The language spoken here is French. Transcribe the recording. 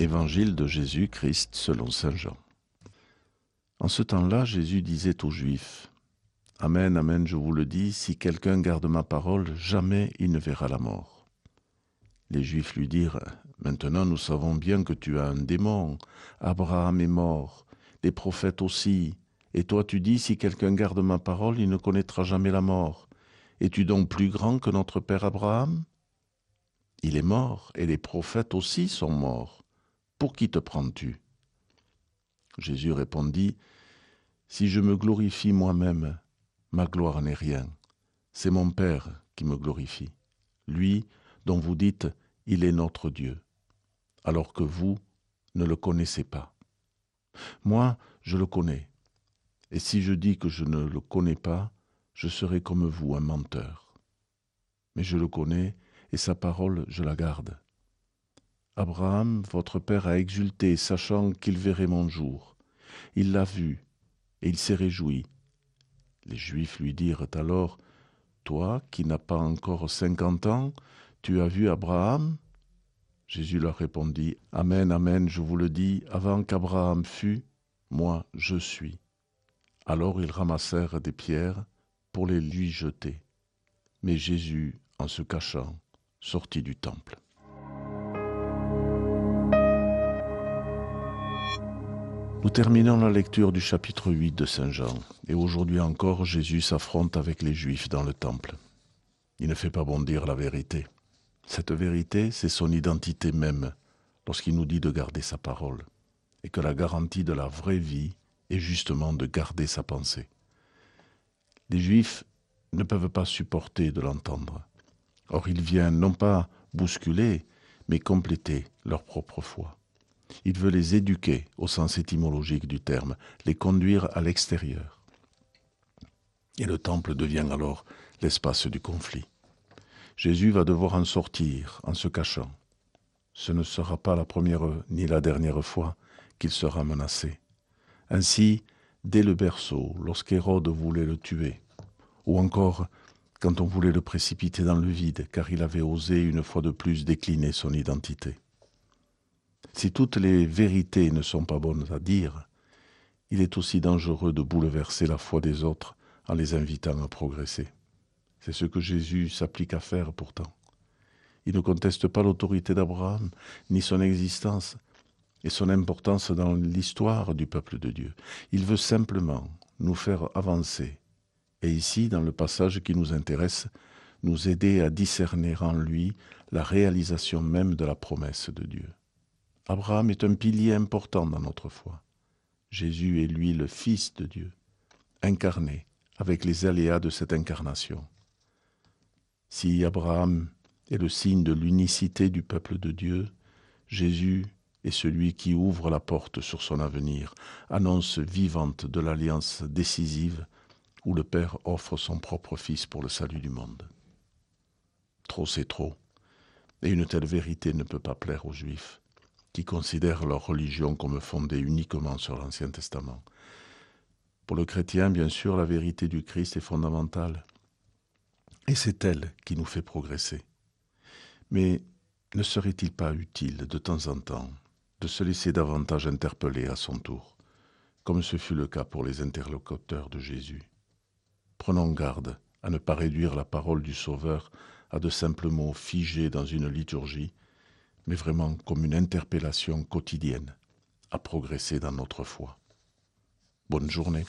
Évangile de Jésus-Christ selon Saint Jean. En ce temps-là, Jésus disait aux Juifs, Amen, Amen, je vous le dis, si quelqu'un garde ma parole, jamais il ne verra la mort. Les Juifs lui dirent, Maintenant nous savons bien que tu as un démon, Abraham est mort, les prophètes aussi, et toi tu dis, si quelqu'un garde ma parole, il ne connaîtra jamais la mort. Es-tu donc plus grand que notre père Abraham? Il est mort, et les prophètes aussi sont morts. Pour qui te prends-tu? Jésus répondit, Si je me glorifie moi-même, ma gloire n'est rien. C'est mon Père qui me glorifie, lui dont vous dites, Il est notre Dieu, alors que vous ne le connaissez pas. Moi, je le connais, et si je dis que je ne le connais pas, je serai comme vous, un menteur. Mais je le connais, et sa parole, je la garde. Abraham, votre père, a exulté, sachant qu'il verrait mon jour. Il l'a vu, et il s'est réjoui. Les Juifs lui dirent alors, Toi, qui n'as pas encore cinquante ans, tu as vu Abraham? Jésus leur répondit, Amen, Amen, je vous le dis, avant qu'Abraham fût, moi je suis. Alors ils ramassèrent des pierres pour les lui jeter. Mais Jésus, en se cachant, sortit du temple. Nous terminons la lecture du chapitre 8 de Saint Jean, et aujourd'hui encore Jésus s'affronte avec les Juifs dans le temple. Il ne fait pas bondir la vérité. Cette vérité, c'est son identité même, lorsqu'il nous dit de garder sa parole, et que la garantie de la vraie vie est justement de garder sa pensée. Les Juifs ne peuvent pas supporter de l'entendre. Or il vient non pas bousculer, mais compléter leur propre foi. Il veut les éduquer au sens étymologique du terme, les conduire à l'extérieur. Et le temple devient alors l'espace du conflit. Jésus va devoir en sortir en se cachant. Ce ne sera pas la première ni la dernière fois qu'il sera menacé. Ainsi, dès le berceau, lorsqu'Hérode voulait le tuer, ou encore quand on voulait le précipiter dans le vide, car il avait osé une fois de plus décliner son identité. Si toutes les vérités ne sont pas bonnes à dire, il est aussi dangereux de bouleverser la foi des autres en les invitant à progresser. C'est ce que Jésus s'applique à faire pourtant. Il ne conteste pas l'autorité d'Abraham, ni son existence et son importance dans l'histoire du peuple de Dieu. Il veut simplement nous faire avancer, et ici, dans le passage qui nous intéresse, nous aider à discerner en lui la réalisation même de la promesse de Dieu. Abraham est un pilier important dans notre foi. Jésus est lui le Fils de Dieu, incarné avec les aléas de cette incarnation. Si Abraham est le signe de l'unicité du peuple de Dieu, Jésus est celui qui ouvre la porte sur son avenir, annonce vivante de l'alliance décisive où le Père offre son propre Fils pour le salut du monde. Trop c'est trop, et une telle vérité ne peut pas plaire aux Juifs qui considèrent leur religion comme fondée uniquement sur l'Ancien Testament. Pour le chrétien, bien sûr, la vérité du Christ est fondamentale. Et c'est elle qui nous fait progresser. Mais ne serait-il pas utile de temps en temps de se laisser davantage interpeller à son tour, comme ce fut le cas pour les interlocuteurs de Jésus? Prenons garde à ne pas réduire la parole du Sauveur à de simples mots figés dans une liturgie mais vraiment comme une interpellation quotidienne à progresser dans notre foi. Bonne journée.